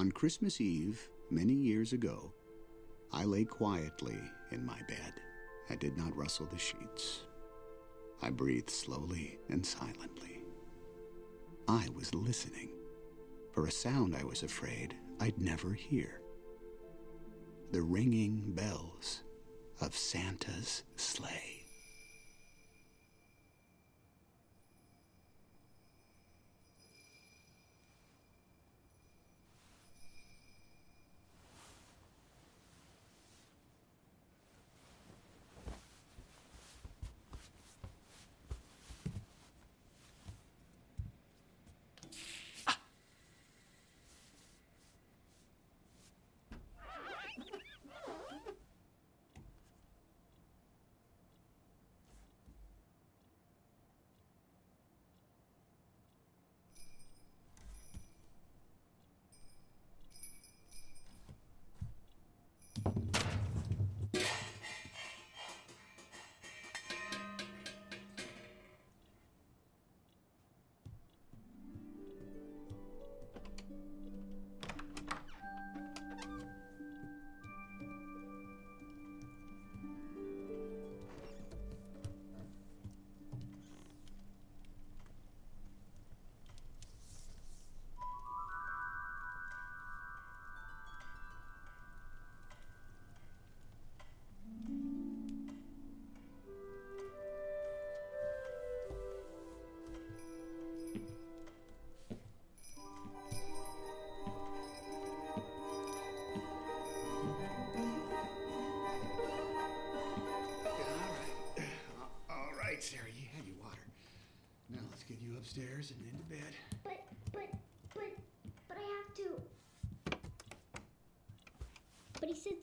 On Christmas Eve, many years ago, I lay quietly in my bed. I did not rustle the sheets. I breathed slowly and silently. I was listening for a sound I was afraid I'd never hear the ringing bells of Santa's sleigh.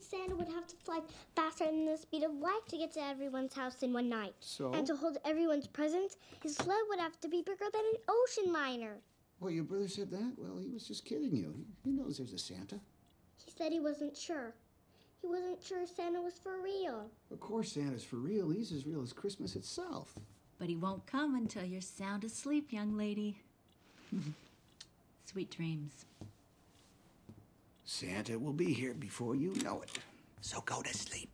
Santa would have to fly faster than the speed of light to get to everyone's house in one night. So? And to hold everyone's presents, his sled would have to be bigger than an ocean liner. Well, your brother said that? Well, he was just kidding you. He, he knows there's a Santa. He said he wasn't sure. He wasn't sure Santa was for real. Of course, Santa's for real. He's as real as Christmas itself. But he won't come until you're sound asleep, young lady. Sweet dreams. Santa will be here before you know it. So go to sleep.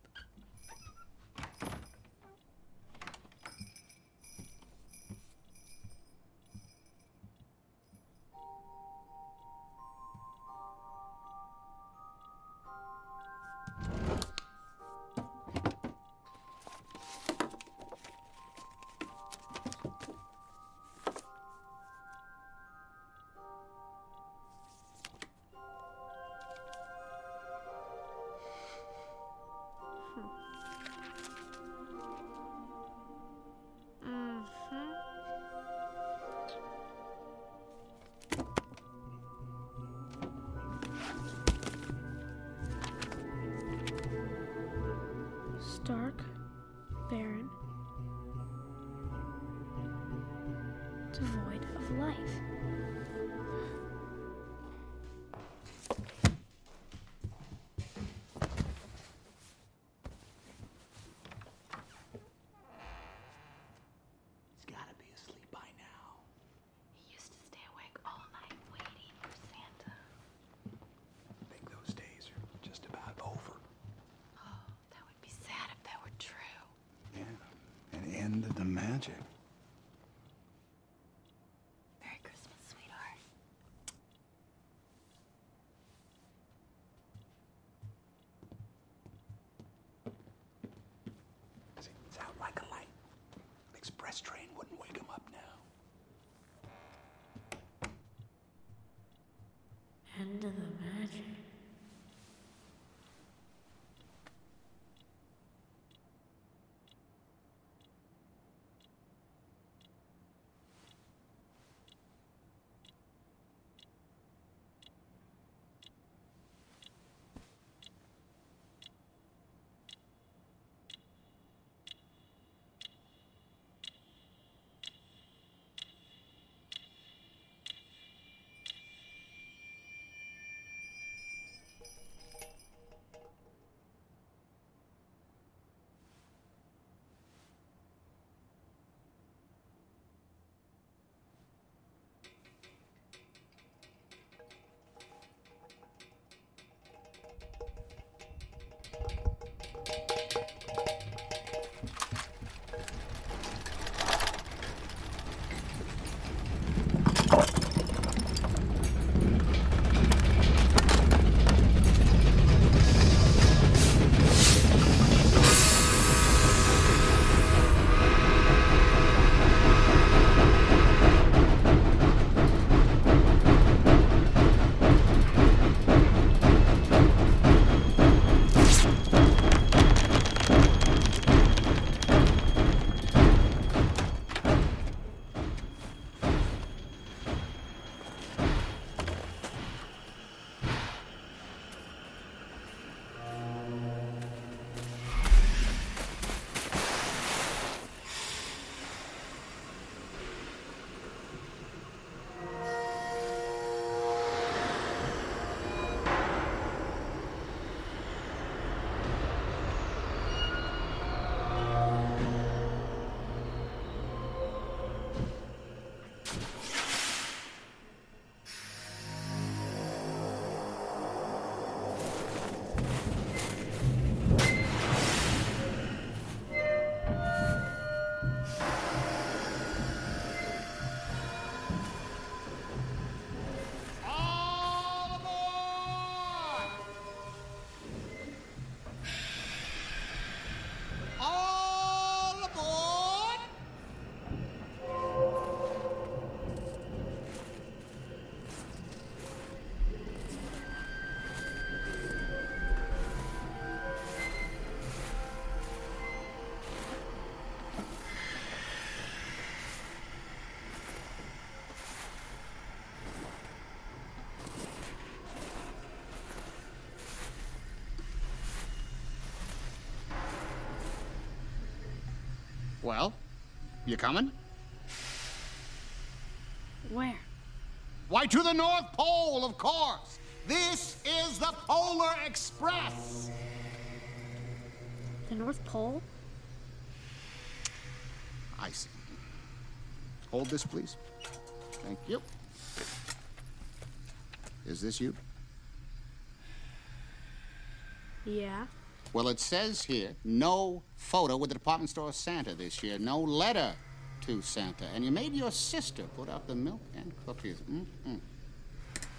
安全 Well, you coming? Where? Why, to the North Pole, of course. This is the Polar Express. The North Pole? I see. Hold this, please. Thank you. Is this you? Yeah. Well, it says here no photo with the department store Santa this year, no letter to Santa. And you made your sister put out the milk and cookies. Mm-mm.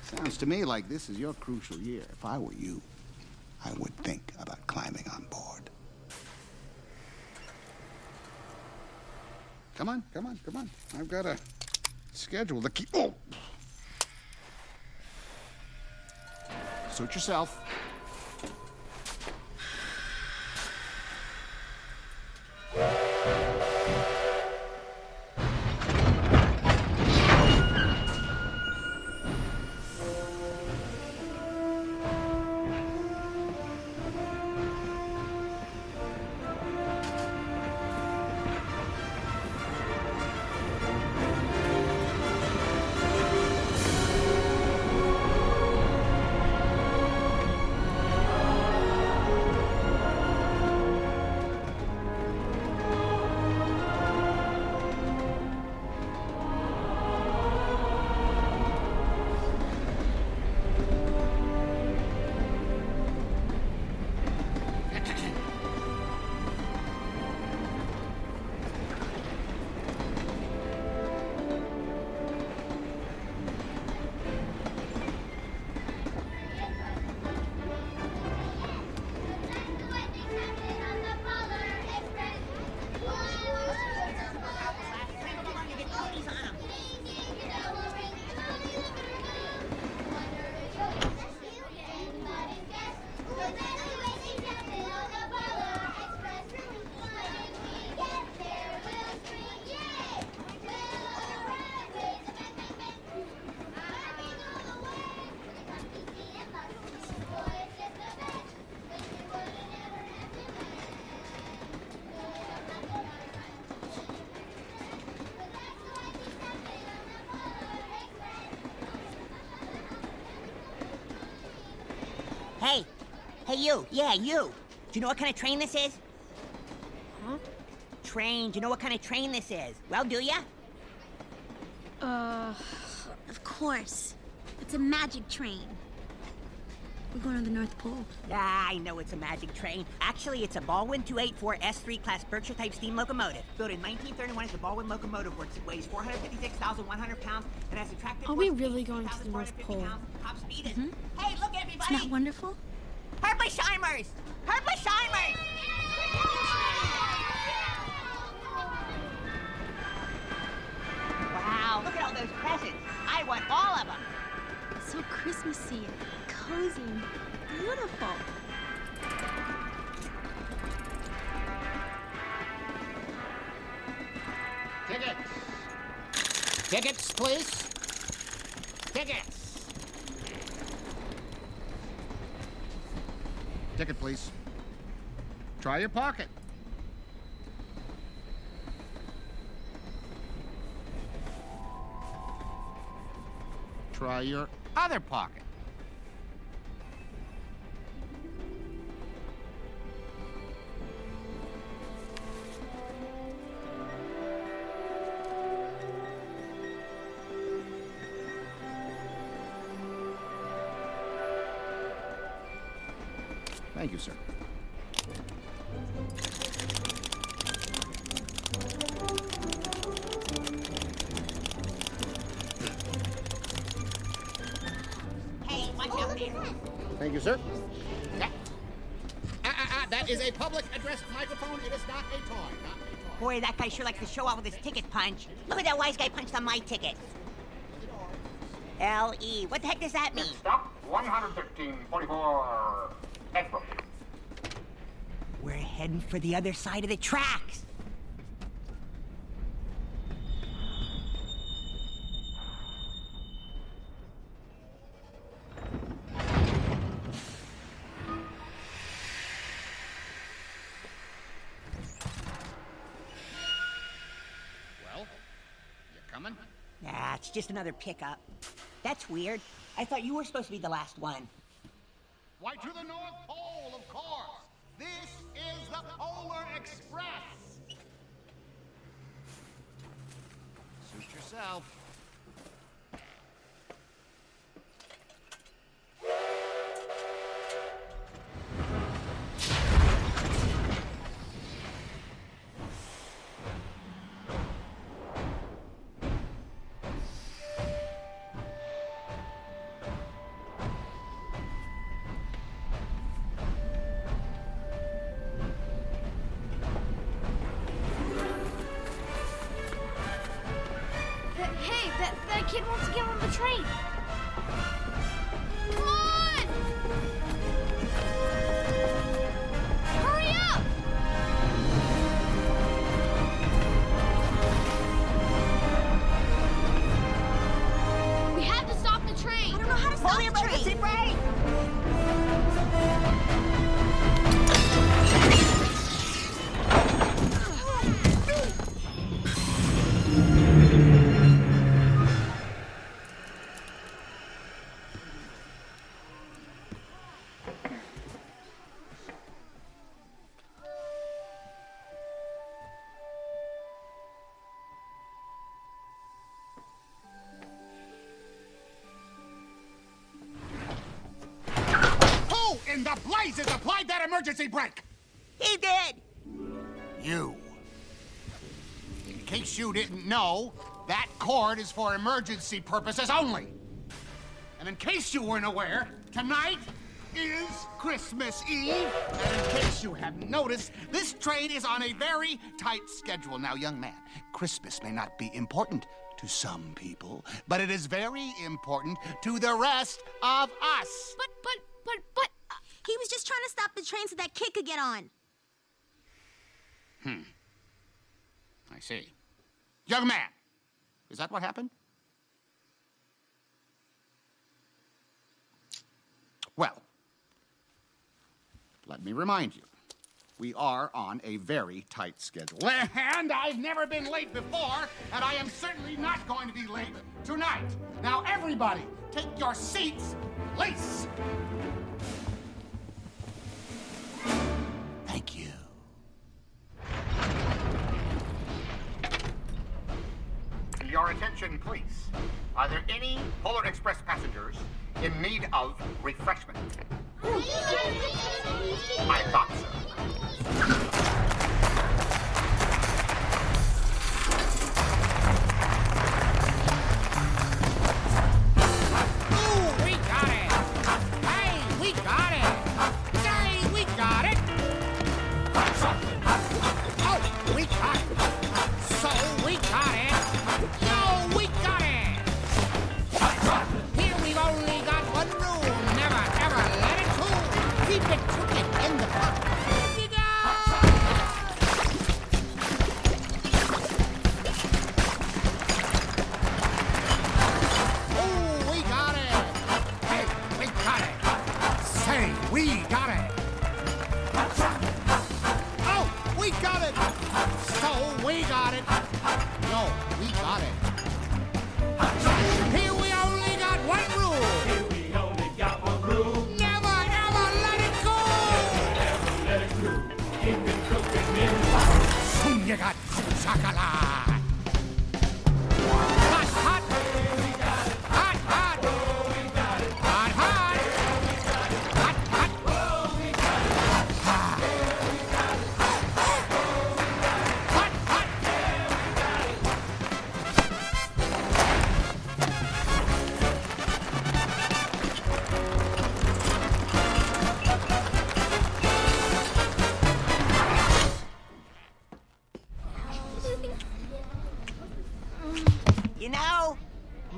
Sounds to me like this is your crucial year. If I were you, I would think about climbing on board. Come on, come on, come on. I've got a schedule to keep. Oh! Suit yourself. Hey, you. Yeah, you. Do you know what kind of train this is? Huh? Train. Do you know what kind of train this is? Well, do ya? Uh, Of course. It's a magic train. We're going to the North Pole. Ah, I know it's a magic train. Actually, it's a Baldwin 284 S3 class Berkshire type steam locomotive. Built in 1931 as the Baldwin Locomotive Works. It weighs 456,100 pounds and has a tractive Are we really going to the North Pole? pounds. Top speed is... Hey, look, everybody! Isn't that wonderful? Herpelsheimer's! Herpelsheimer's! Wow, look at all those presents. I want all of them. So Christmassy and cozy and beautiful. Tickets. Tickets, please. Tickets. Ticket, please. Try your pocket. Try your other pocket. Punch. Look at that wise guy punched on my ticket. L.E. What the heck does that mean? Stop 115.44 April. We're heading for the other side of the tracks. It's just another pickup. That's weird. I thought you were supposed to be the last one. Why, to the North Pole, of course. This is the Polar Express. Suit yourself. Blazes applied that emergency brake? He did! You. In case you didn't know, that cord is for emergency purposes only. And in case you weren't aware, tonight is Christmas Eve. And in case you hadn't noticed, this train is on a very tight schedule. Now, young man, Christmas may not be important to some people, but it is very important to the rest of us. But, but, but, but. He was just trying to stop the train so that kid could get on. Hmm. I see. Young man, is that what happened? Well, let me remind you, we are on a very tight schedule. And I've never been late before, and I am certainly not going to be late tonight. Now, everybody, take your seats, please. Your attention, please. Are there any Polar Express passengers in need of refreshment? I thought so.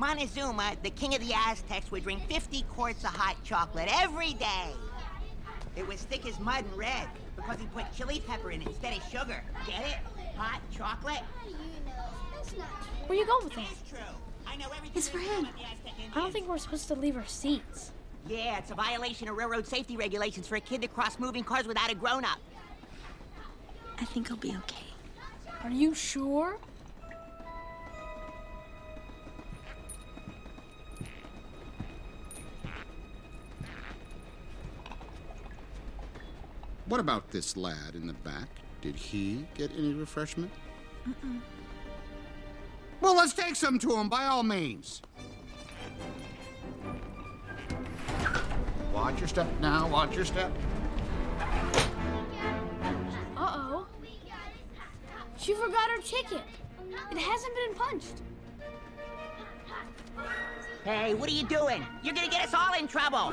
Montezuma, the king of the Aztecs, would drink 50 quarts of hot chocolate every day. It was thick as mud and red because he put chili pepper in it instead of sugar. Get it? Hot chocolate? Where you going with that? It's true. I know everything It's for him. about the Aztec I don't think we're supposed to leave our seats. Yeah, it's a violation of railroad safety regulations for a kid to cross moving cars without a grown-up. I think I'll be okay. Are you sure? What about this lad in the back? Did he get any refreshment? Mm-mm. Well, let's take some to him by all means. Watch your step now, watch your step. Uh-oh. She forgot her ticket. It hasn't been punched. Hey, what are you doing? You're gonna get us all in trouble.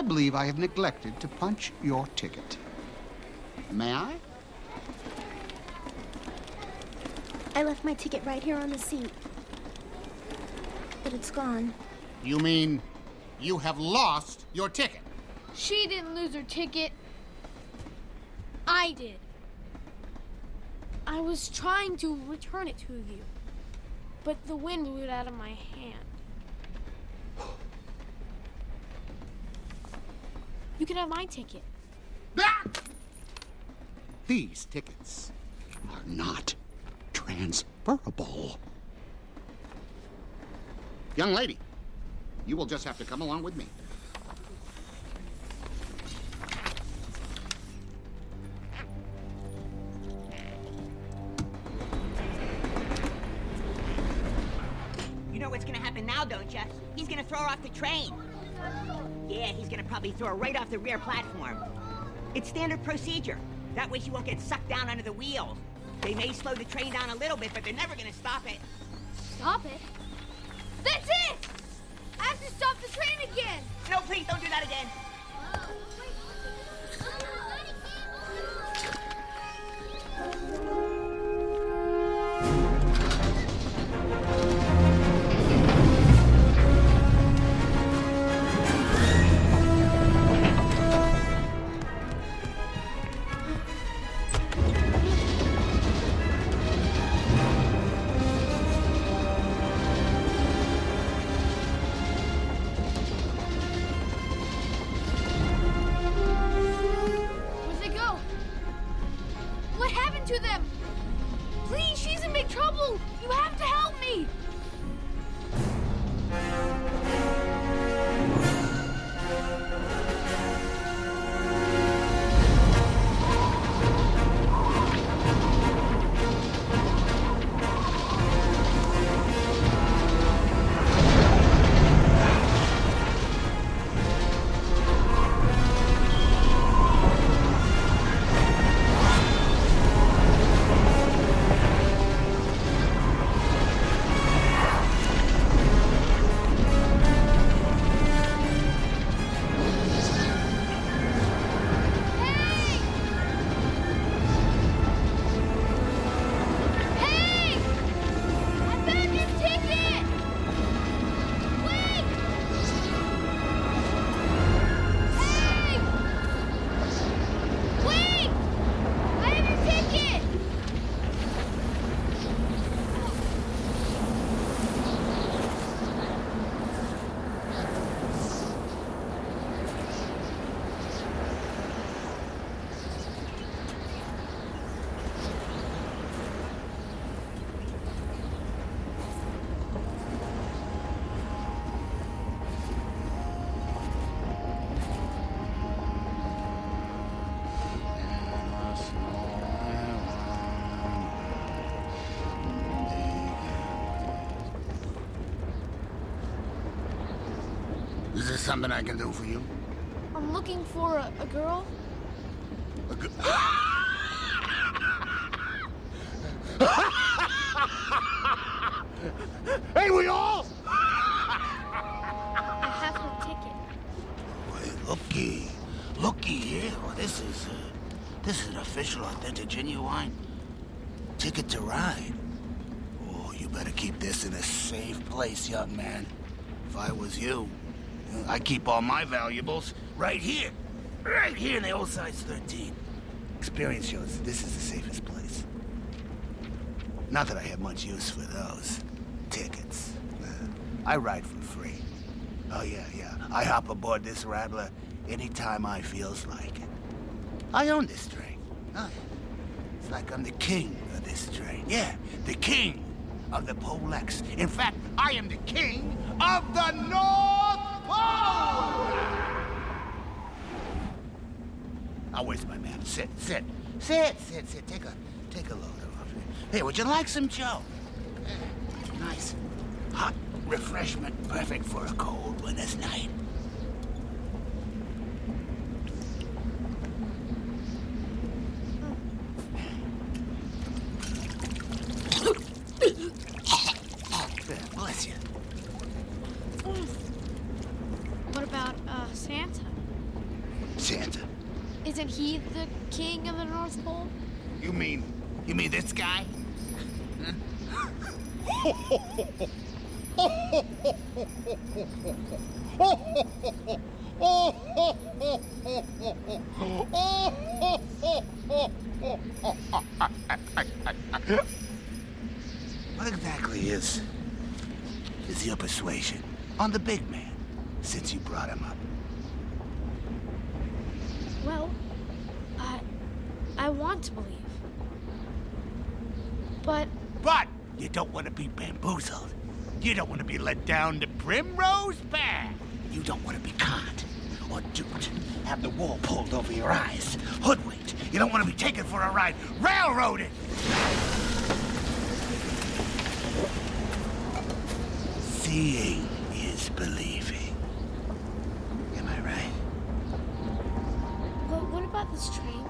I believe I have neglected to punch your ticket. May I? I left my ticket right here on the seat. But it's gone. You mean you have lost your ticket? She didn't lose her ticket. I did. I was trying to return it to you, but the wind blew it out of my hand. Can have my ticket. Ah! These tickets are not transferable. Young lady, you will just have to come along with me. You know what's gonna happen now, don't you? He's gonna throw her off the train. Yeah, he's gonna probably throw her right off the rear platform. It's standard procedure. That way she won't get sucked down under the wheels. They may slow the train down a little bit, but they're never gonna stop it. Stop it? That's it! I have to stop the train again! No, please don't do that again. Oh. Something I can do for you? I'm looking for a, a girl. A hey, we all? I have her ticket. Wait, looky, looky here. Oh, this is, uh, this is an official, authentic, genuine ticket to ride. Oh, you better keep this in a safe place, young man. If I was you, I'd keep all my valuables right here, right here in the old size 13. Experience shows this is the safest place. Not that I have much use for those tickets. Uh, I ride for free. Oh, yeah, yeah. I hop aboard this rattler anytime I feels like it. I own this train. Oh. It's like I'm the king of this train. Yeah, the king of the Polex. In fact, I am the king of the North Pole! Now, where's my man? Sit, sit. Sit, sit, sit. Take a, take a load off. Hey, would you like some Joe? Nice. Hot refreshment, perfect for a cold winter's night. There, Bless you. What about uh, Santa? Santa. Isn't he the king of the North Pole? You mean, you mean this guy? What exactly is is your persuasion on the big man since you brought him up? Well, I I want to believe. But But you don't want to be bamboozled. You don't want to be let down to primrose path. You don't want to be conned or duped. Have the wool pulled over your eyes. Hoodwinked. You don't want to be taken for a ride. Railroaded. Seeing is believing. Am I right? what about this train?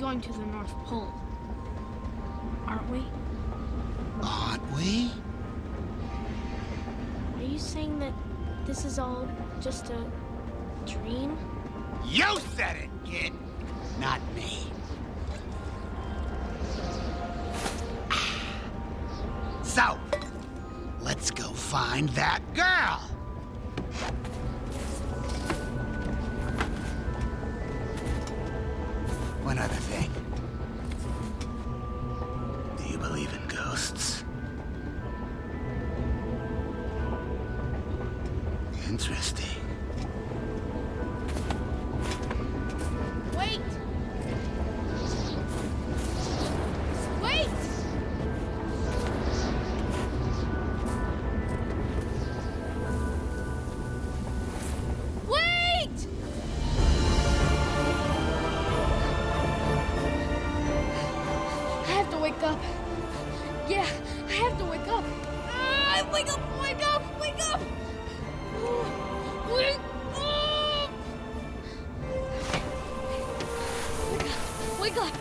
Going to the North Pole, aren't we? Aren't we? Are you saying that this is all just a dream? You said it, kid. Not me. Ah. So, let's go find that girl. Wake up!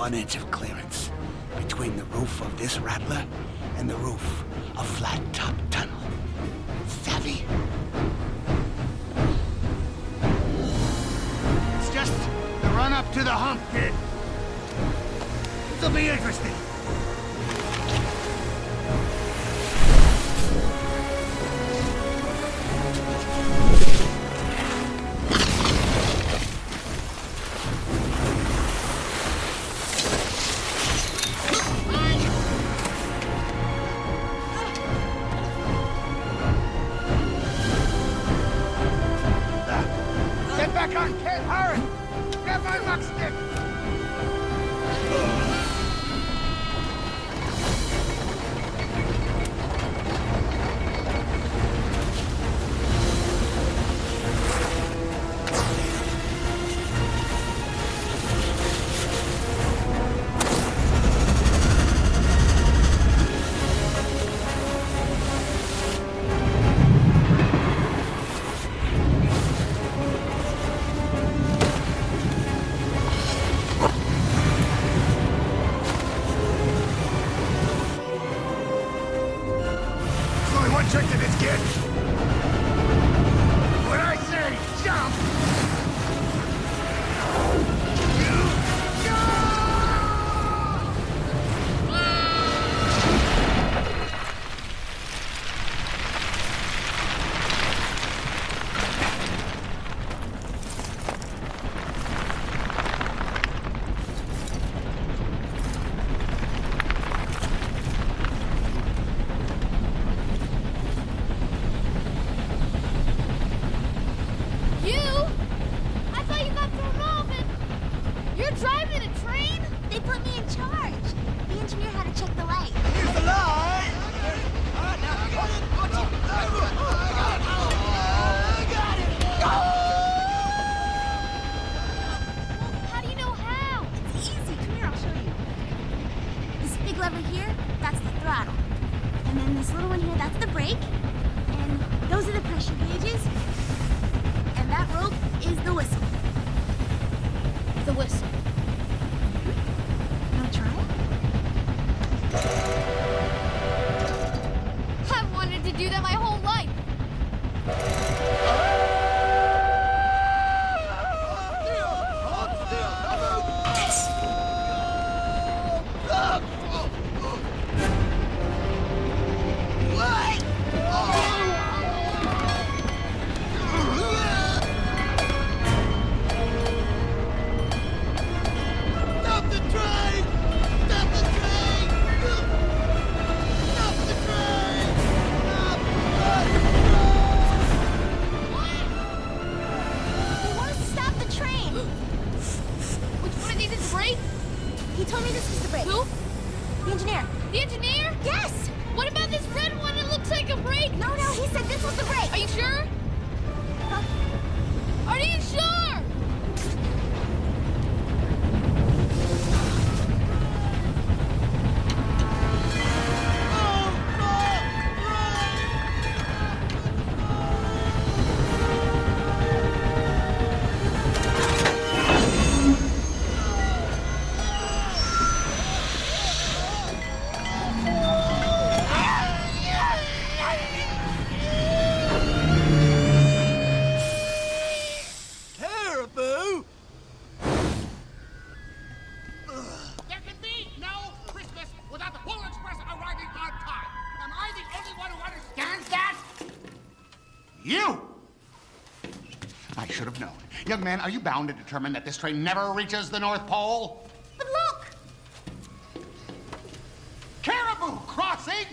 One inch of clearance young man, are you bound to determine that this train never reaches the North Pole? But look! Caribou crossing!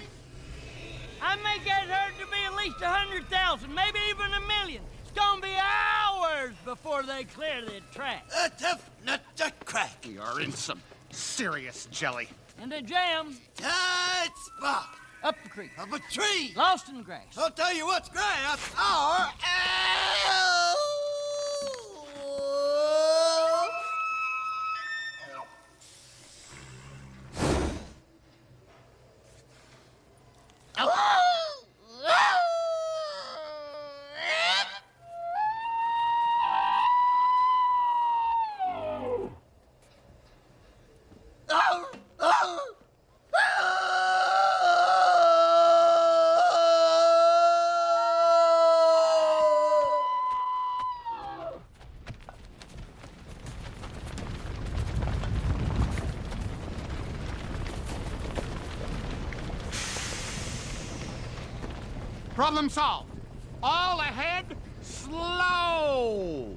I may get her to be at least a 100,000, maybe even a million. It's gonna be hours before they clear the track. A tough nut to crack. We are in some serious jelly. And a jam. Tight spot. Up the creek. Up a tree. Lost in the grass. I'll tell you what's grass. Our Problem solved. All ahead, slow.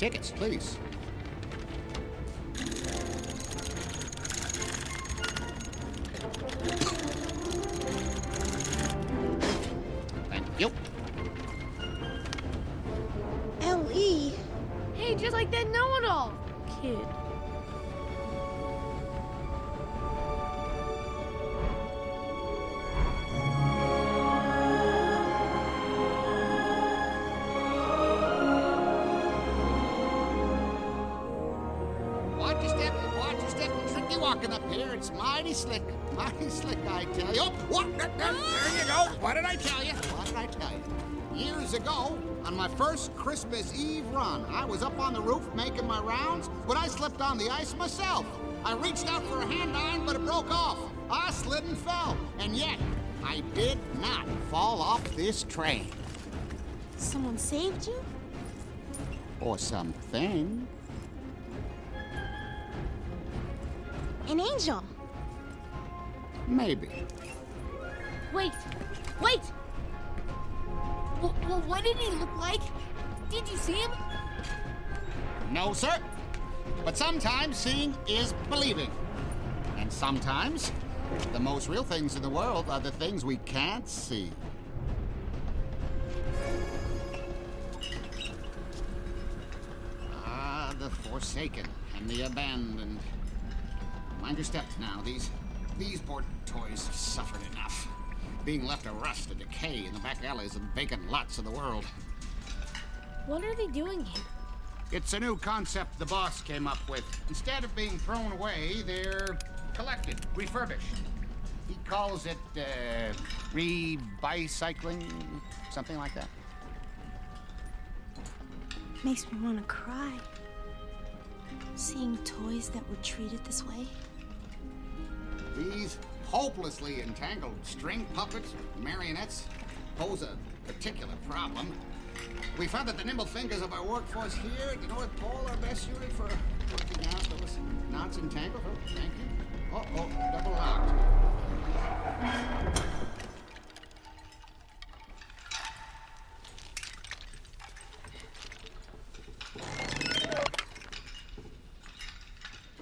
Tickets, please. Slipped on the ice myself. I reached out for a hand iron, but it broke off. I slid and fell. And yet, I did not fall off this train. Someone saved you? Or something. An angel. Maybe. Wait, wait. Well, well, what did he look like? Did you see him? No, sir. But sometimes seeing is believing. And sometimes the most real things in the world are the things we can't see. Ah, the forsaken and the abandoned. Mind your steps now. These these poor toys have suffered enough. Being left to rust and decay in the back alleys and vacant lots of the world. What are they doing here? It's a new concept the boss came up with. Instead of being thrown away, they're collected, refurbished. He calls it uh, re-bicycling, something like that. Makes me want to cry. Seeing toys that were treated this way. These hopelessly entangled string puppets, marionettes, pose a particular problem. We found that the nimble fingers of our workforce here at the North Pole are best suited for working out those knots entangled. Oh, thank you. Oh, oh, double locked.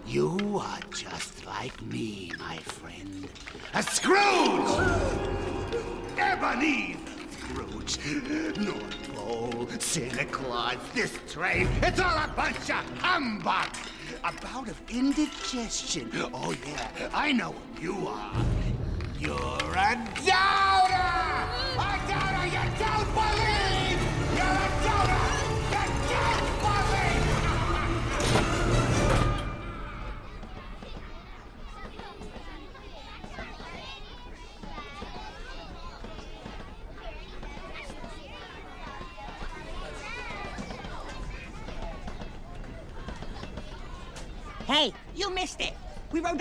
You are just like me, my friend. A Scrooge! Ebenezer Scrooge. North Santa Claus, this train. It's all a bunch of humbug. A bout of indigestion. Oh, yeah, I know what you are. You're a doubter! A doubter! You don't believe!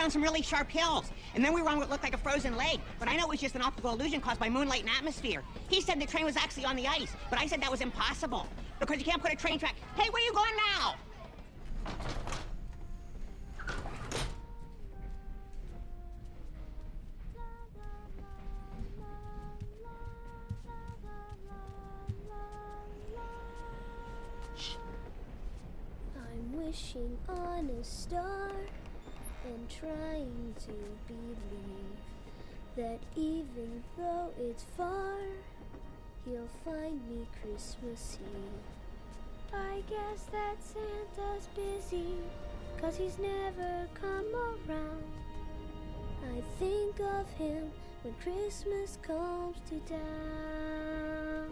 Some really sharp hills, and then we were on what looked like a frozen lake. But I know it was just an optical illusion caused by moonlight and atmosphere. He said the train was actually on the ice, but I said that was impossible because you can't put a train track. Hey, where are you going now? I'm wishing on a star and trying to believe that even though it's far, he'll find me Christmas Eve. I guess that Santa's busy, cause he's never come around. I think of him when Christmas comes to town.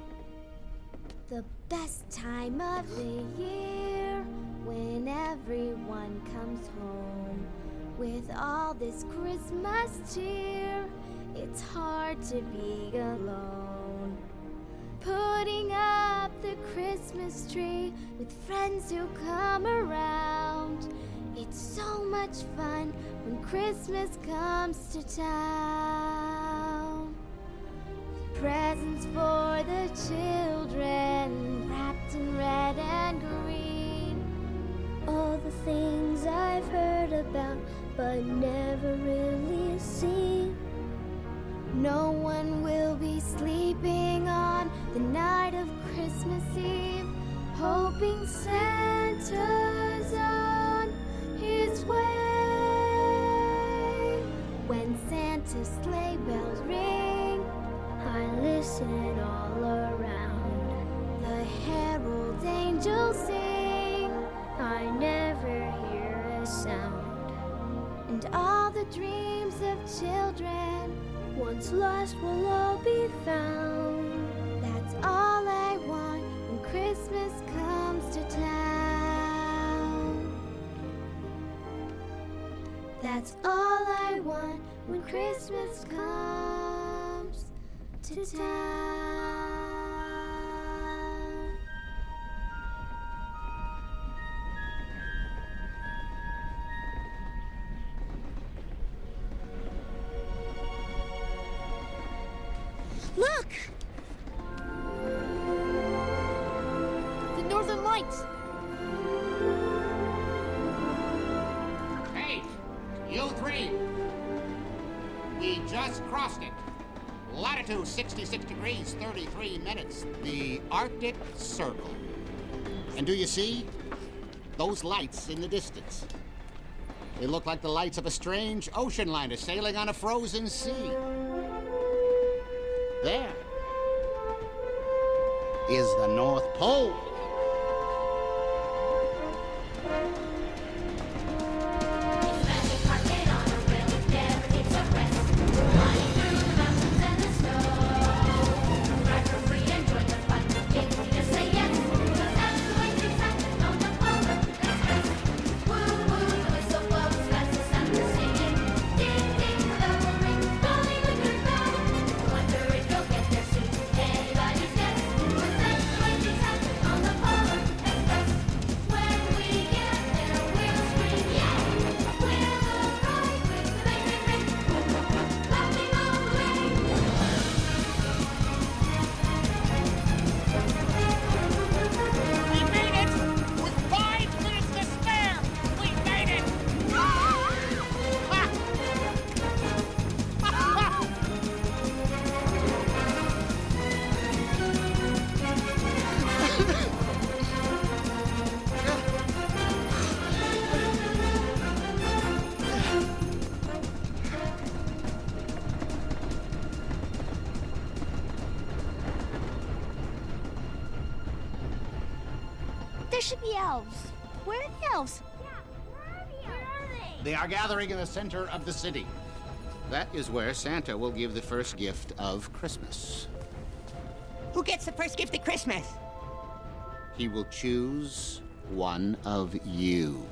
The best time of the year when everyone comes home with all this Christmas cheer. It's hard to be alone. Putting up the Christmas tree with friends who come around. It's so much fun when Christmas comes to town. Presents for the children, wrapped in red and green. All the things I've heard about but never really seen. No one will be sleeping on the night of Christmas Eve, hoping Santa's on his way. When Santa's sleigh bells ring, I listen all around. the herald angels sing, I never hear a sound. And all the dreams of children. Once lost will all be found. That's all I want when Christmas comes to town. That's all I want when Christmas comes to town. Look! The Northern Lights! Hey, you three. We just crossed it. Latitude 66 degrees, 33 minutes. The Arctic Circle. And do you see? Those lights in the distance. They look like the lights of a strange ocean liner sailing on a frozen sea. There is the North Pole. Gathering in the center of the city. That is where Santa will give the first gift of Christmas. Who gets the first gift at Christmas? He will choose one of you.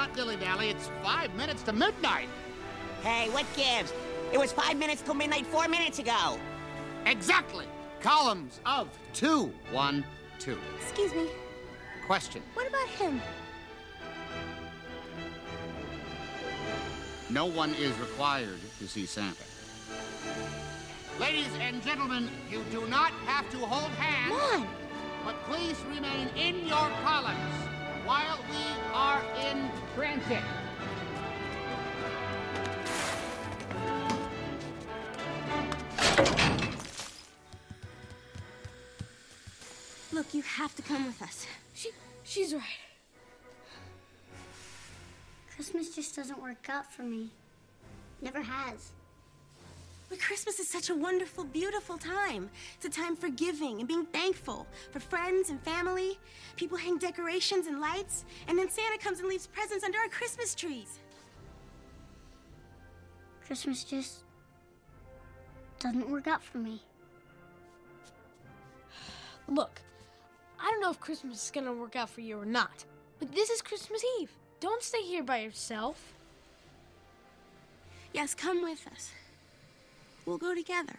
not dilly-dally. It's five minutes to midnight. Hey, what gives? It was five minutes till midnight four minutes ago. Exactly. Columns of two, one, two. Excuse me. Question. What about him? No one is required to see Santa. Ladies and gentlemen, you do not have to hold hands. Come on. But please remain in your columns while we are in transit. Look, you have to come with us. She, she's right. Christmas just doesn't work out for me. Never has. But Christmas is such a wonderful, beautiful time. It's a time for giving and being thankful for friends and family. People hang decorations and lights, and then Santa comes and leaves presents under our Christmas trees. Christmas just doesn't work out for me. Look, I don't know if Christmas is gonna work out for you or not, but this is Christmas Eve. Don't stay here by yourself. Yes, come with us. We'll go together.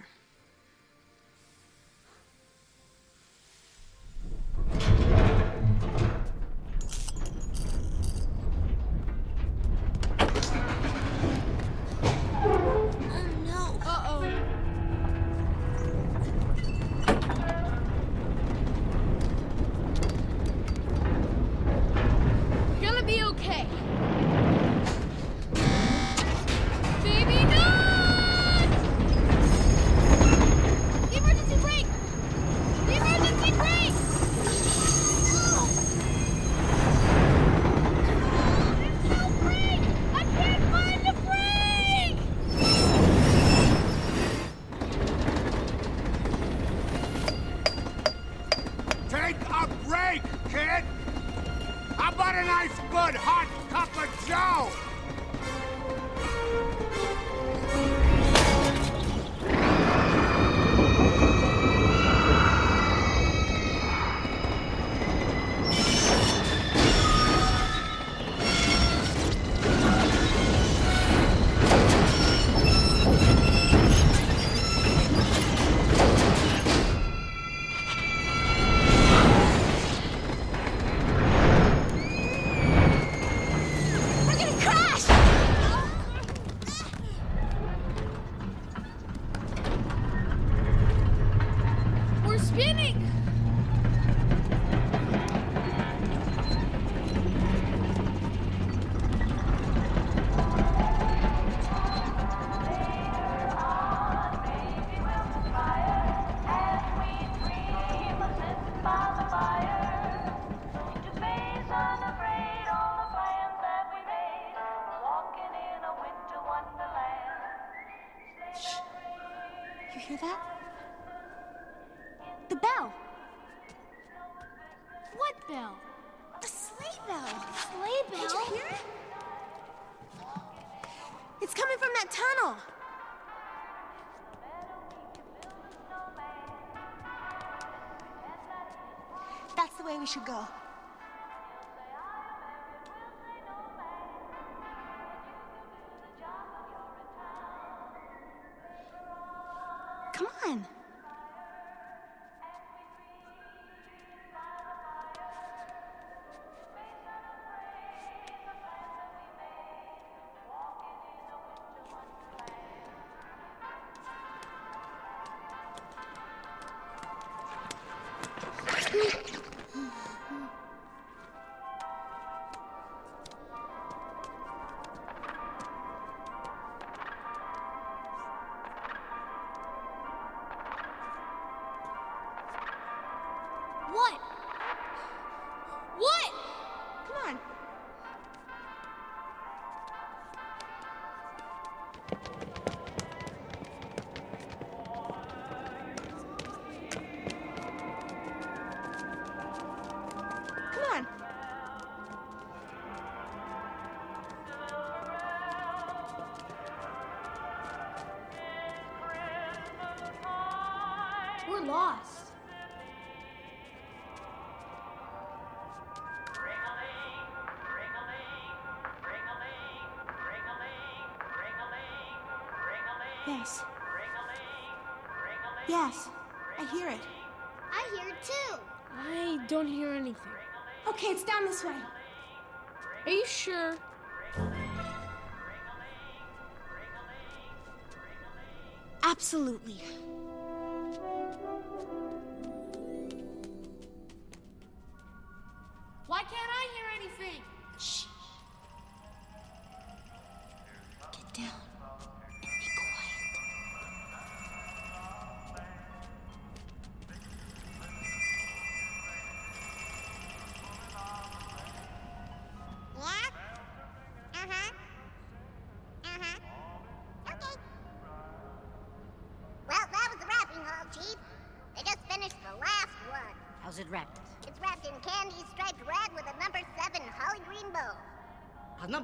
That? The bell. What bell? The sleigh bell. Sleigh bell? Did you hear it? It's coming from that tunnel. That's the way we should go. We're lost. Yes. Yes, I hear it. I hear it too. I don't hear anything. Okay, it's down this way. Are you sure? Absolutely.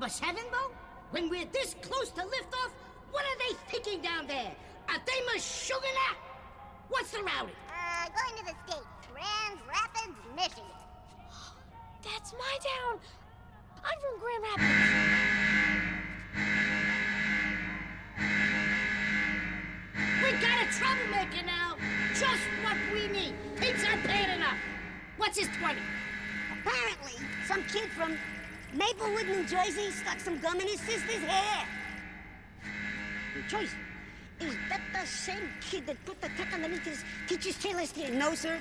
A number seven bow? When we're this close to liftoff, what are they thinking down there? Are they Meshuggah? What's the routing? Uh, going to the States. Grand Rapids, Michigan. That's my town. I'm from Grand Rapids. We got a troublemaker now. Just what we need. Things aren't paying enough. What's his 20? Apparently, some kid from Maplewood, New Jersey stuck some gum in his sister's hair. New Jersey? Is that the same kid that put the tack underneath his teacher's tail last year? No, sir.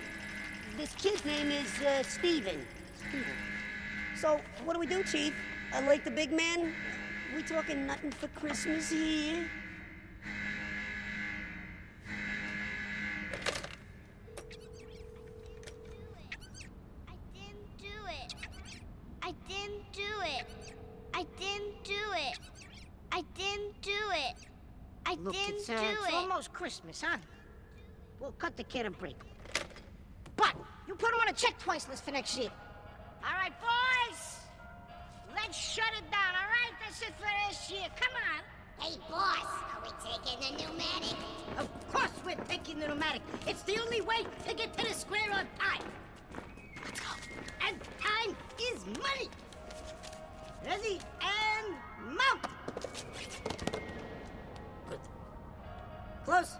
This kid's name is uh, Steven. Steven. So, what do we do, Chief? Uh, like the big man? We talking nothing for Christmas here? Christmas, huh? We'll cut the kid a break. But you put him on a check twice list for next year. All right, boys. Let's shut it down, all right? That's it for this year. Come on. Hey, boss, are we taking the pneumatic? Of course we're taking the pneumatic. It's the only way to get to the square on time. Let's go. And time is money. Ready and mount. Good. Close.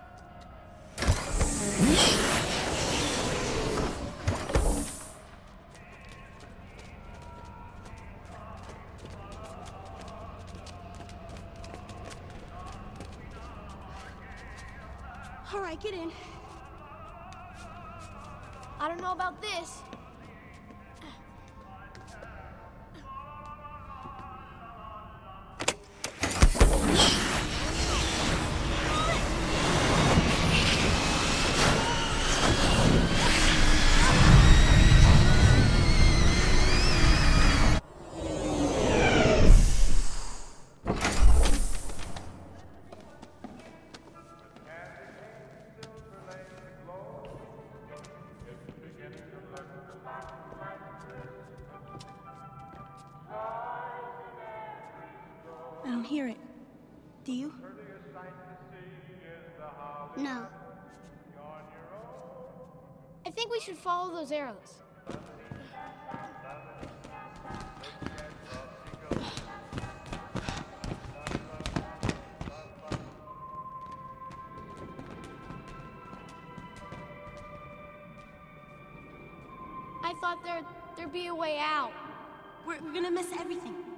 All right, get in. I don't know about this. Think we should follow those arrows. I thought there there'd be a way out. We're, we're gonna miss everything.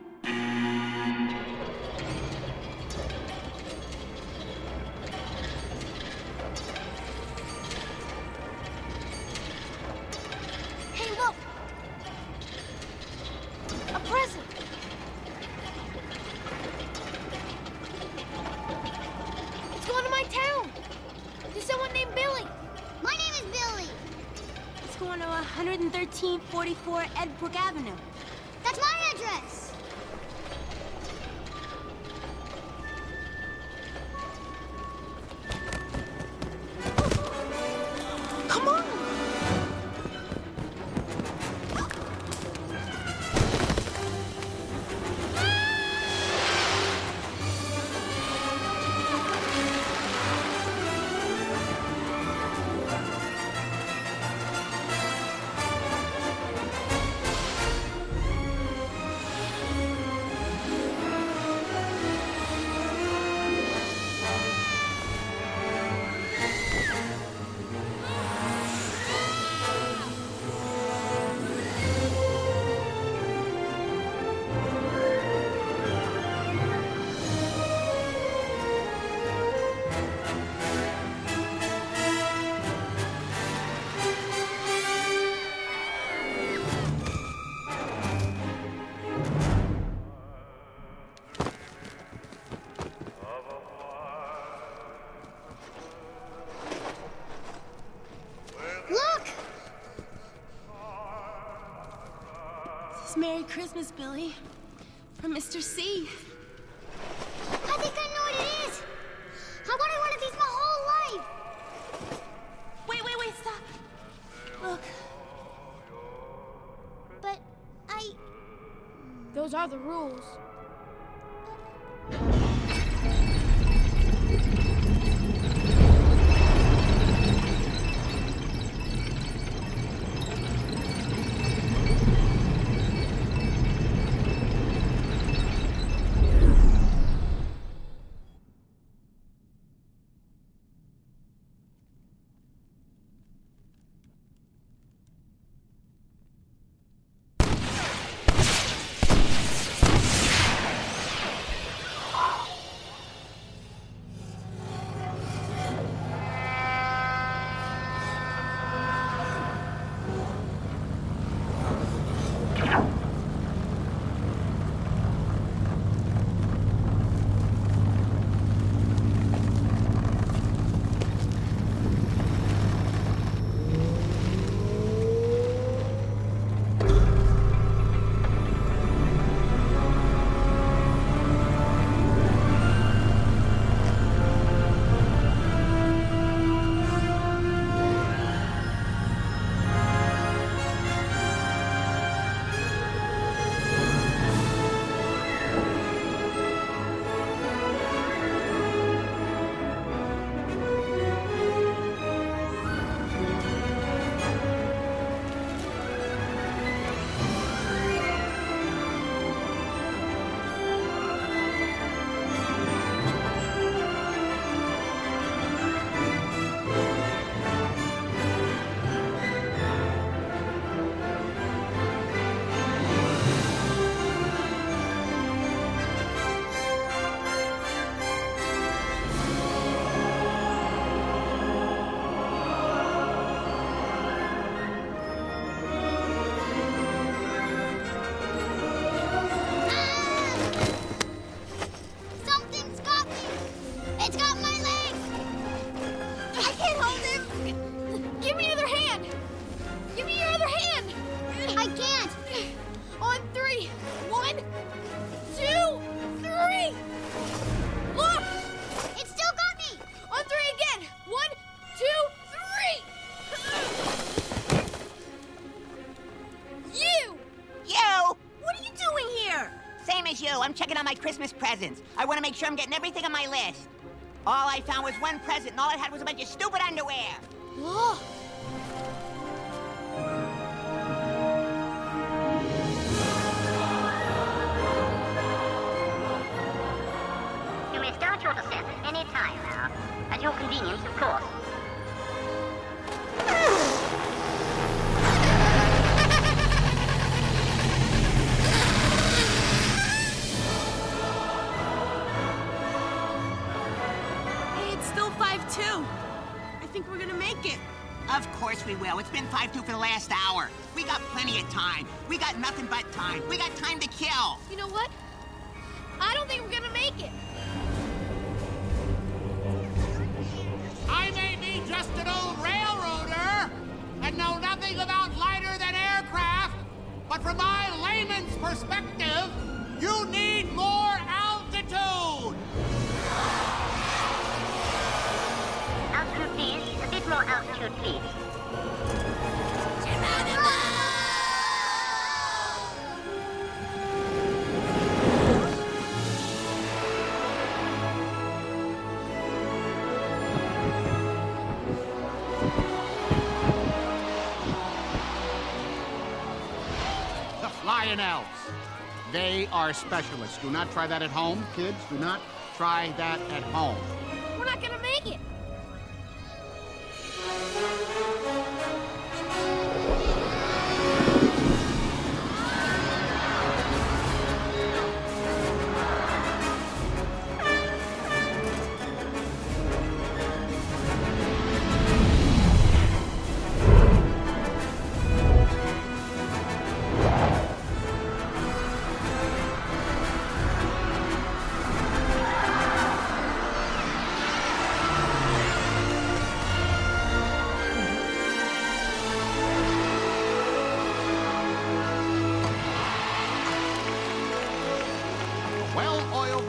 11344 Edbrook Avenue. That's my address. Christmas, Billy. From Mr. C. I think I know what it is. I wanted one of these my whole life. Wait, wait, wait, stop. Look. But I. Those are the rules. Christmas presents. I want to make sure I'm getting everything on my list. All I found was one present, and all I had was a bunch of stupid underwear. Look. Are specialists. Do not try that at home, kids. Do not try that at home.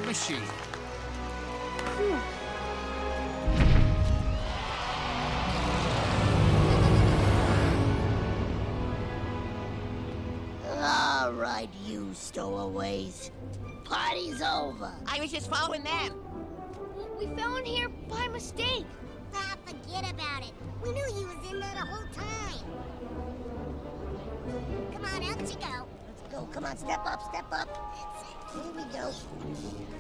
Well-oiled machine. All right, you stowaways. Party's over. I was just following them. We fell in here by mistake. Ah, forget about it. We knew you was in there the whole time. Come on, out you go. Go. Come on, step up, step up. Here we go.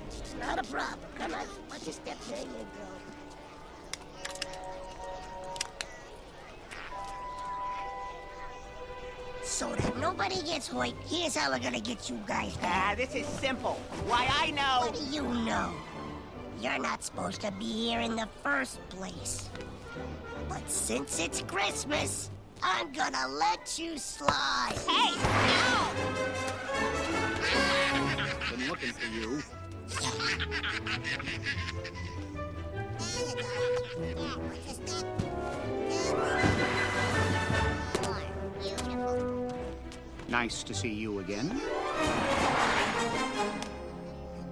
It's not a problem. Come on, watch your step. There you go. So that nobody gets hurt, here's how we're gonna get you guys Ah, this is simple. Why, I know. What do you know? You're not supposed to be here in the first place. But since it's Christmas, I'm gonna let you slide. Hey, no! Been looking for you. Nice to see you again.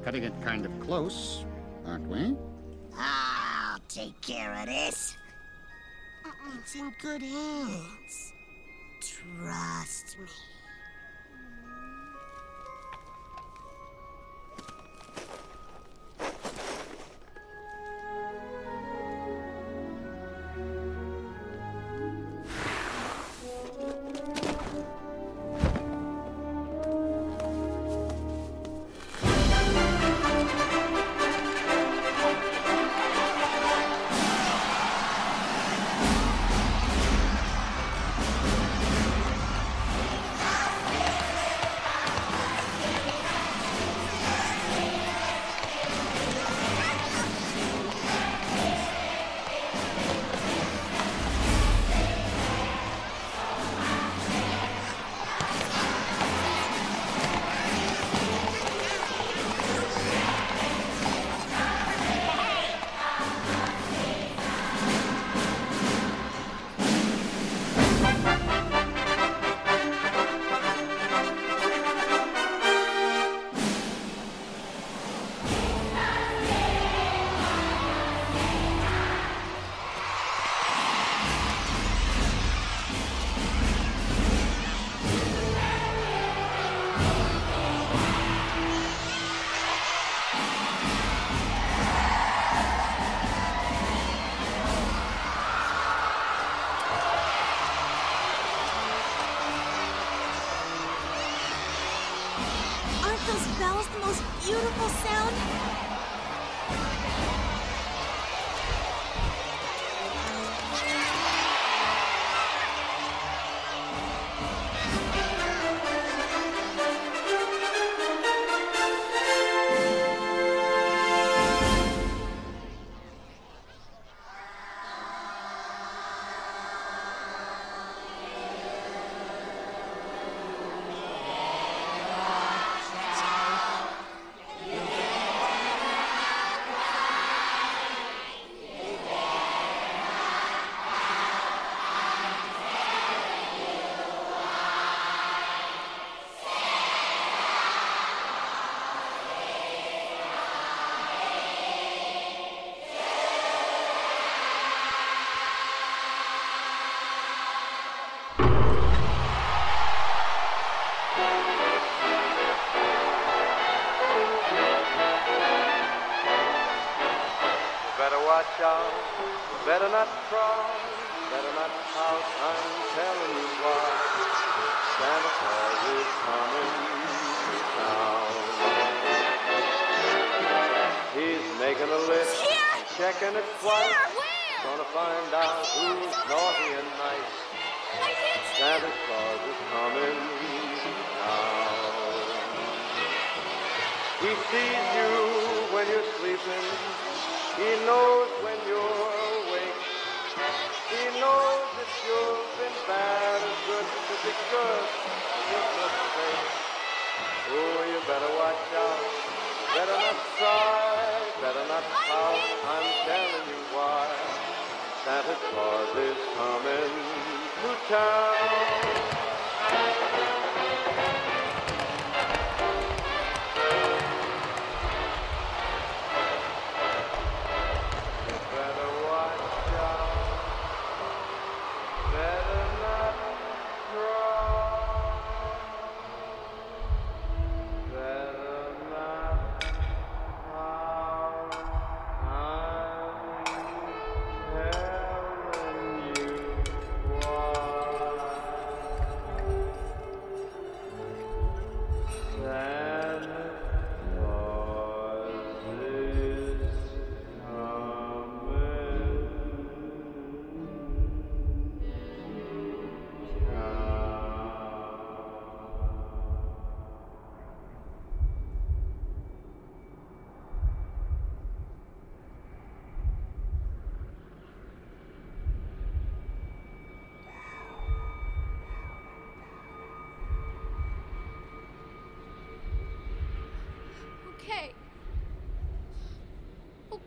Cutting it kind of close, aren't we? I'll take care of this. It's in good hands. Trust me. Aren't those bells the most beautiful sound?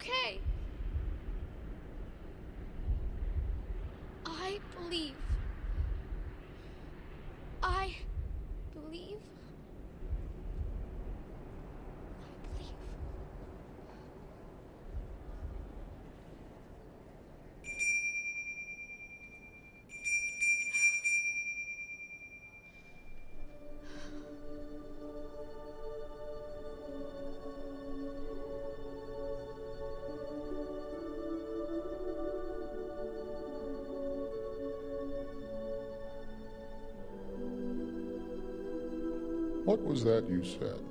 Okay. I believe. I believe. What was that you said?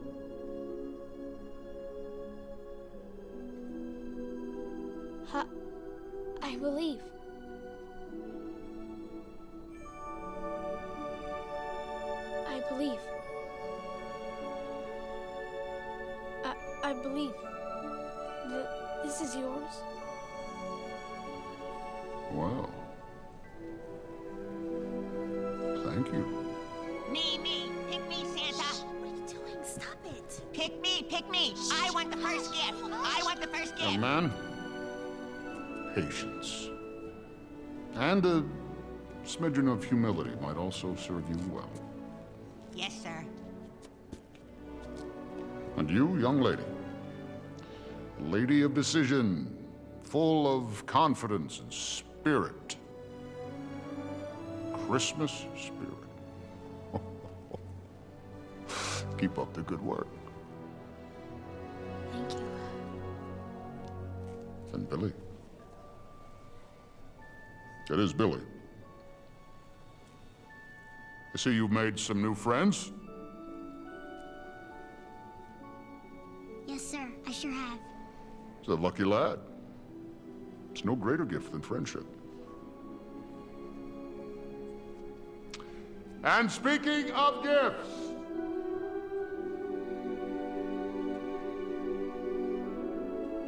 Also serve you well. Yes, sir. And you, young lady, lady of decision, full of confidence and spirit. Christmas spirit. Keep up the good work. Thank you. And Billy. It is Billy. I see you've made some new friends. Yes, sir. I sure have. He's a lucky lad. It's no greater gift than friendship. And speaking of gifts,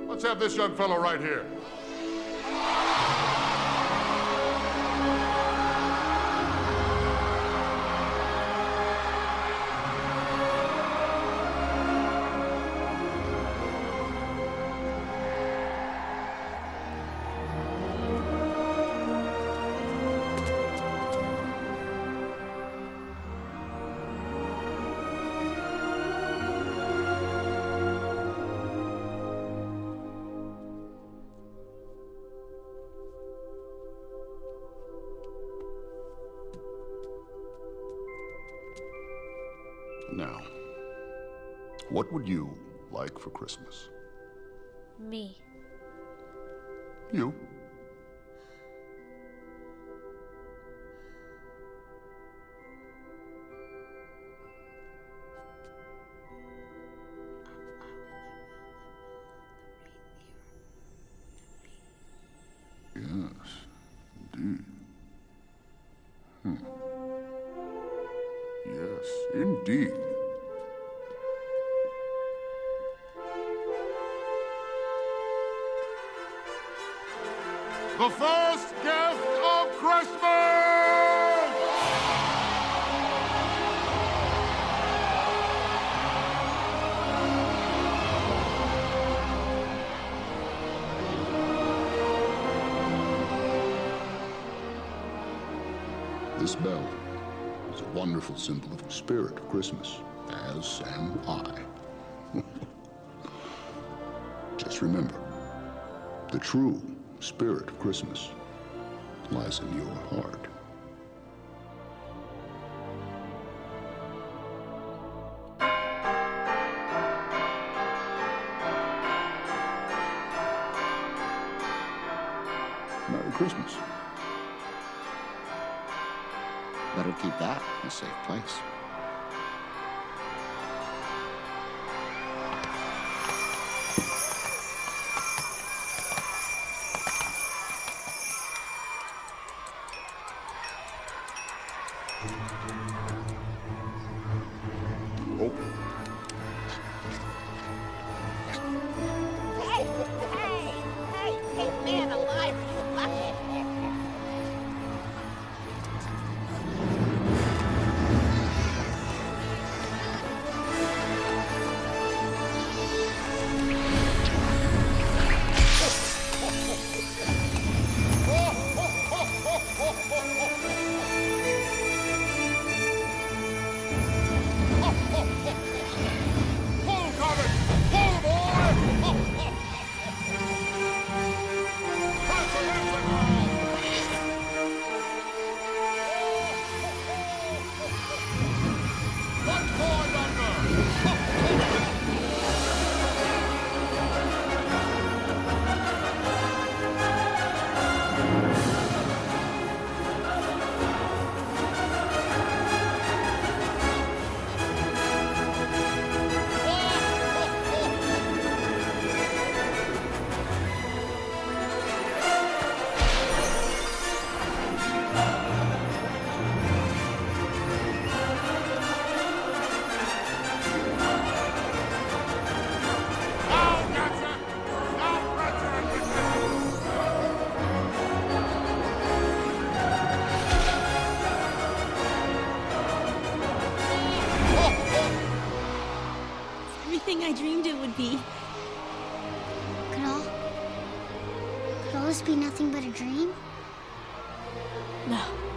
let's have this young fellow right here. Christmas? Me. You? Yes, indeed. Hmm. The first gift of Christmas! This bell is a wonderful symbol of the spirit of Christmas, as am I. Just remember, the true spirit of Christmas lies in your heart. This be nothing but a dream? No.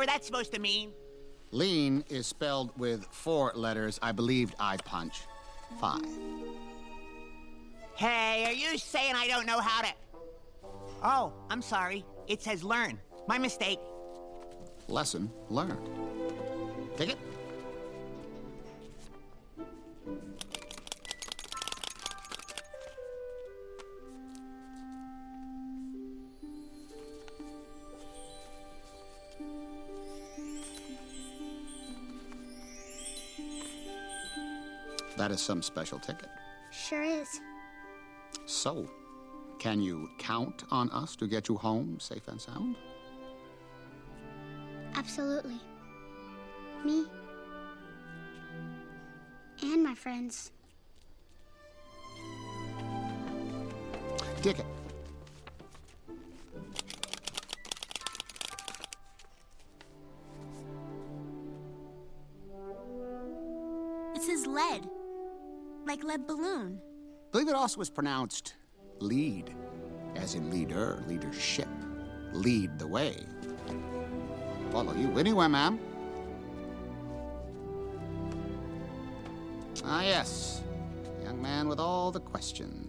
Whatever that's supposed to mean. Lean is spelled with four letters. I believed I punch. Five. Hey, are you saying I don't know how to. Oh, I'm sorry. It says learn. My mistake. Lesson learned. Ticket? That is some special ticket. Sure is. So, can you count on us to get you home safe and sound? Absolutely. Me. And my friends. Ticket. It says lead. Like lead balloon. believe it also was pronounced lead, as in leader, leadership. Lead the way. Follow you anywhere, ma'am. Ah, yes. Young man with all the questions.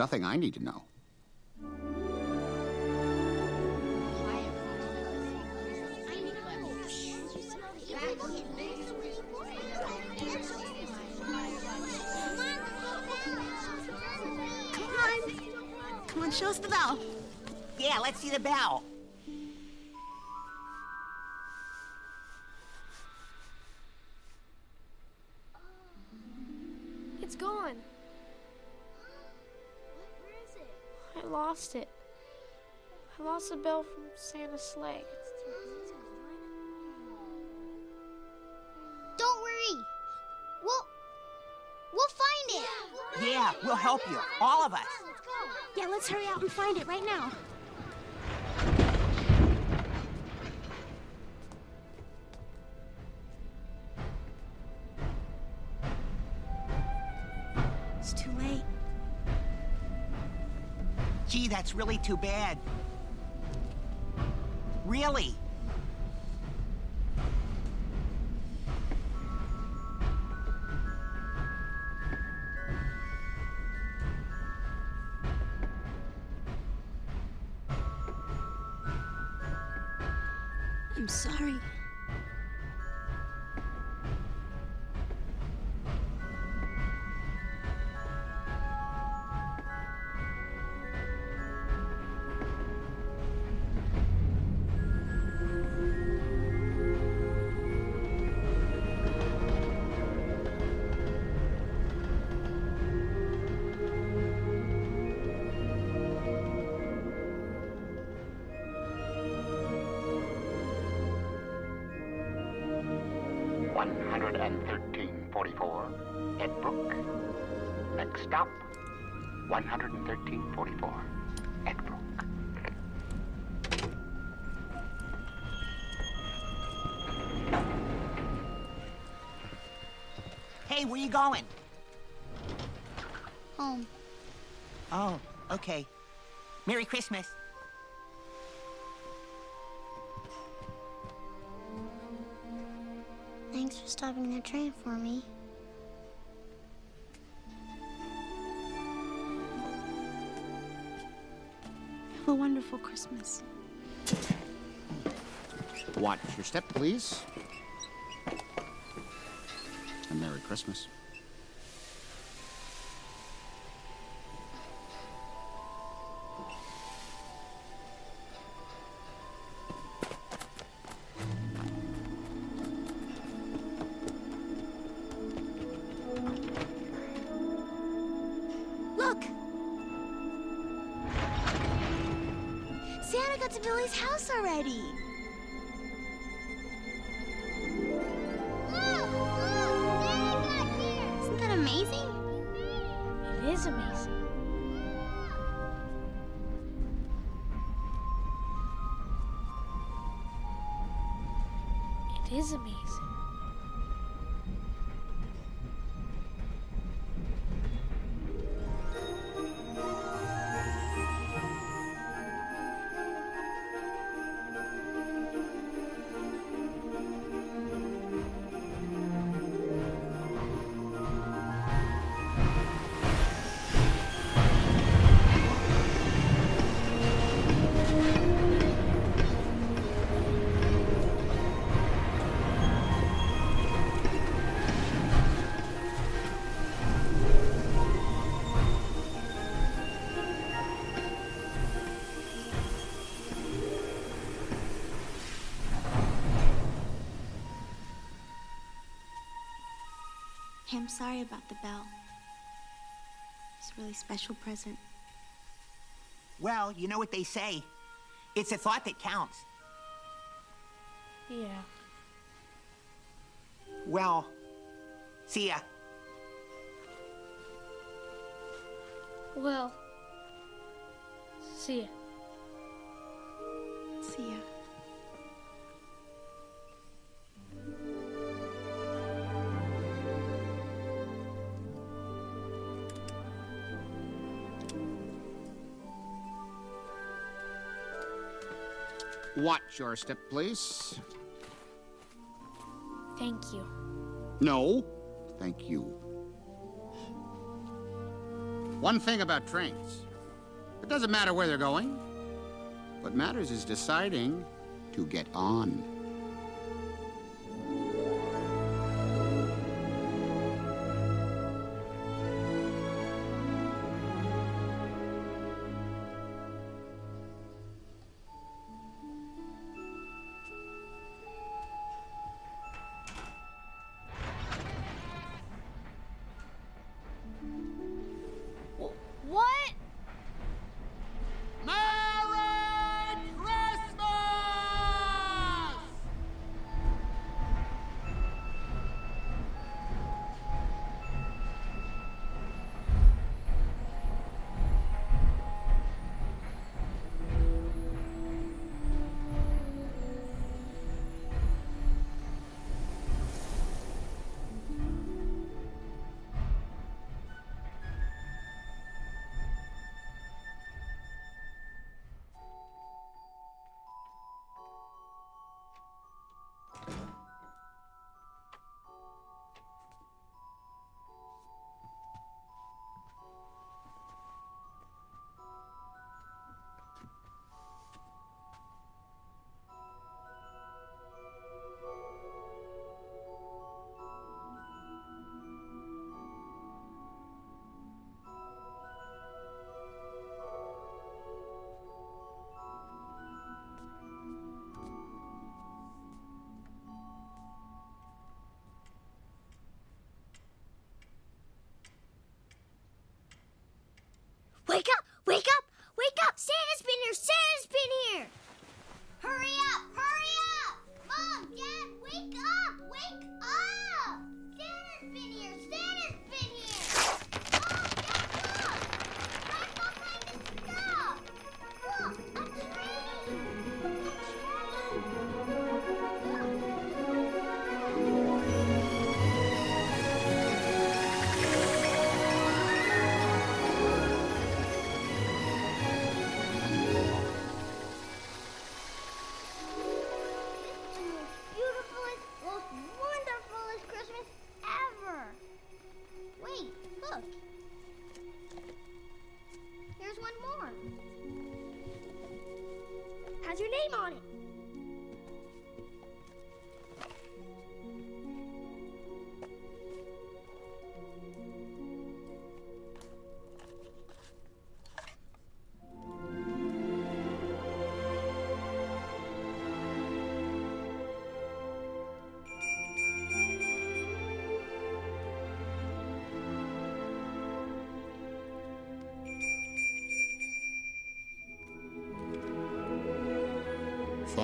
Nothing I need to know. Come on. Come on, show us the bell. Yeah, let's see the bell. I lost the bell from Santa's sleigh. Don't worry. We'll we'll find it. Yeah, we'll help you. All of us. Yeah, let's hurry out and find it right now. It's too late. Gee, that's really too bad. Really? You going? Home. Oh, okay. Merry Christmas. Thanks for stopping the train for me. Have a wonderful Christmas. Watch your step, please. And Merry Christmas. I'm sorry about the bell. It's a really special present. Well, you know what they say. It's a thought that counts. Yeah. Well, see ya. Well, see ya. Watch your step, please. Thank you. No, thank you. One thing about trains it doesn't matter where they're going. What matters is deciding to get on.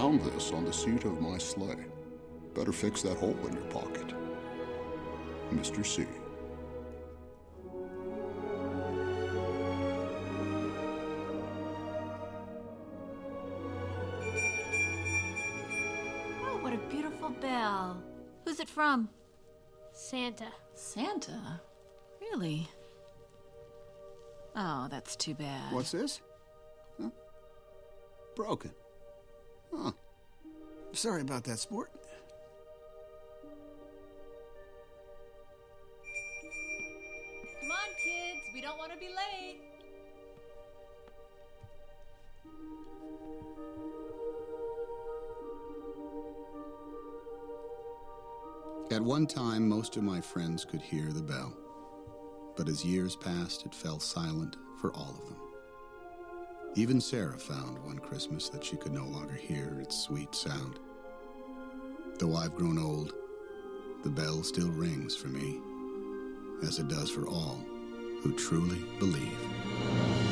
Found this on the seat of my sleigh. Better fix that hole in your pocket. Mr. C. Oh, what a beautiful bell. Who's it from? Santa. Santa? Really? Oh, that's too bad. What's this? Huh? Broken. Huh. Sorry about that, sport. Come on, kids. We don't want to be late. At one time, most of my friends could hear the bell. But as years passed, it fell silent for all of them. Even Sarah found one Christmas that she could no longer hear its sweet sound. Though I've grown old, the bell still rings for me, as it does for all who truly believe.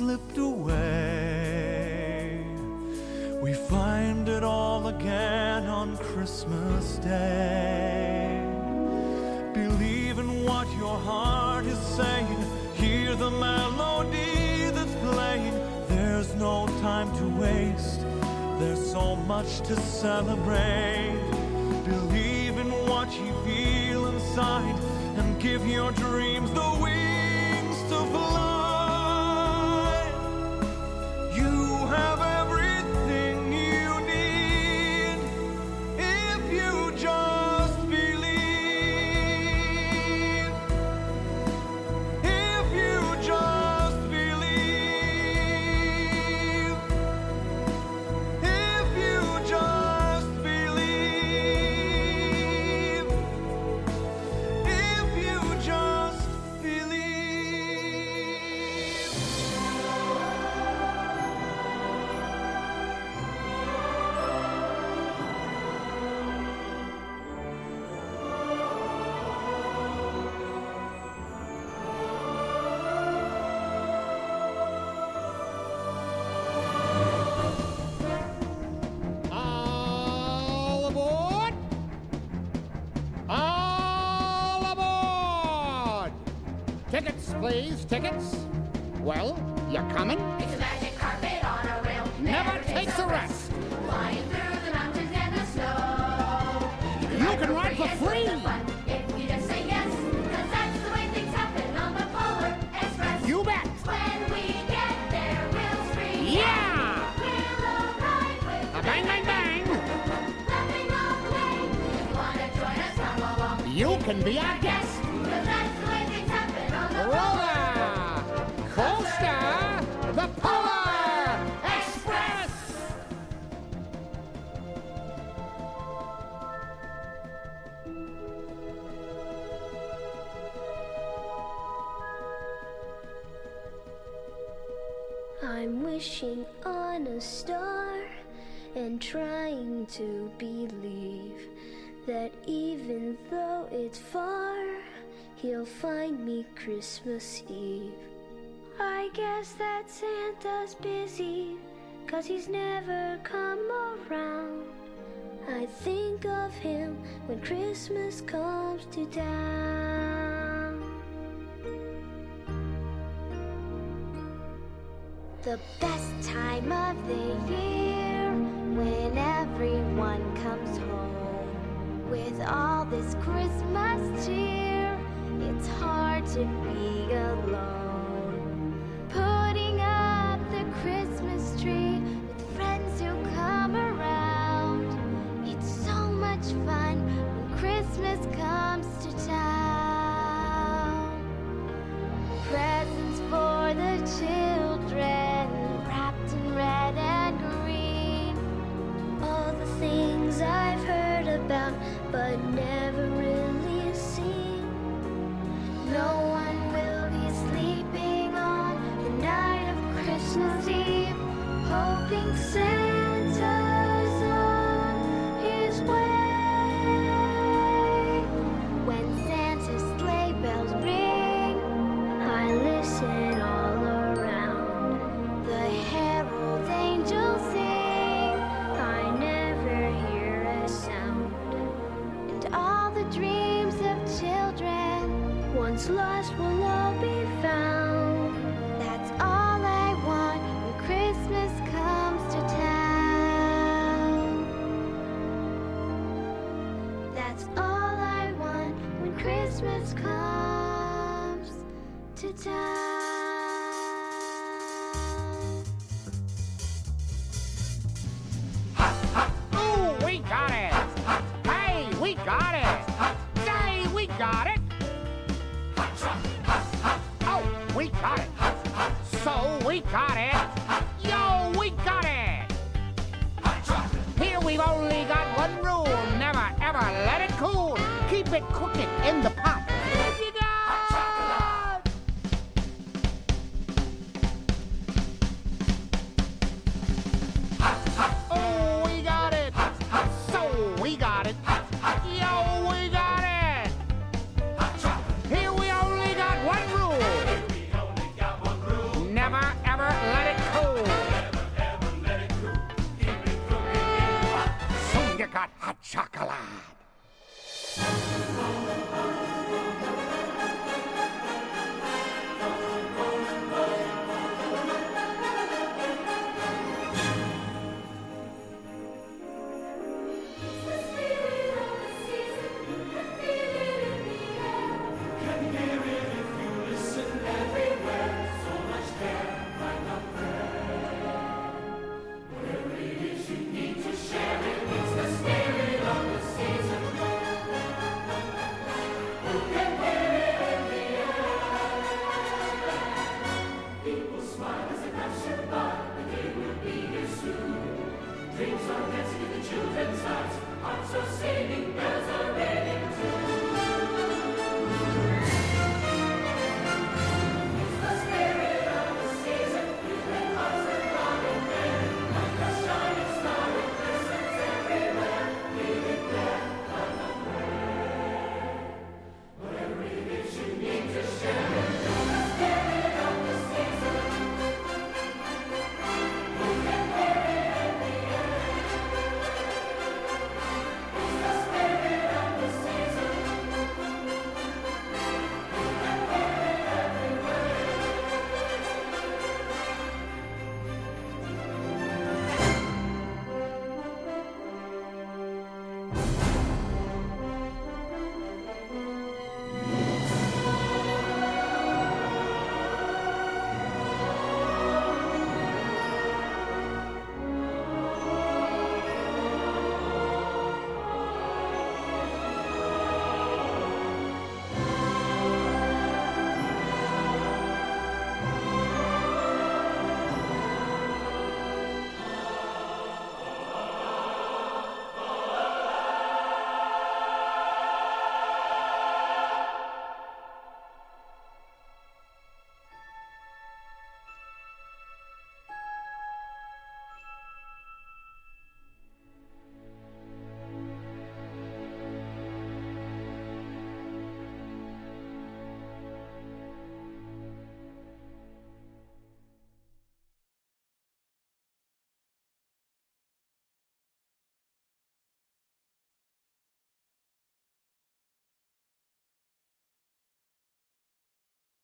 Magic tickets. Well, you're coming? It's a magic carpet on a rail. Never takes a rest. Flying through the mountains and the snow. You can ride for free. If you just say yes, 'cause that's the way things happen on the Polar Express. You bet. When we get there, we'll scream. Yeah! We'll arrive with A bang, bang, bang. laughing all the way. If you wanna join us, come along. You can be our guest. Trying to believe that even though it's far, he'll find me Christmas Eve. I guess that Santa's busy, cause he's never come around. I think of him when Christmas comes to town. The best time of the year when everyone comes home with all this Christmas cheer. It's hard to be alone. Putting up the Christmas tree with friends who come around. It's so much fun when Christmas comes to town. Presents for the children, wrapped in red things I've heard about, but never really seen. No one will be sleeping on the night of Christmas Eve, hoping Santa's it cooking in the pot!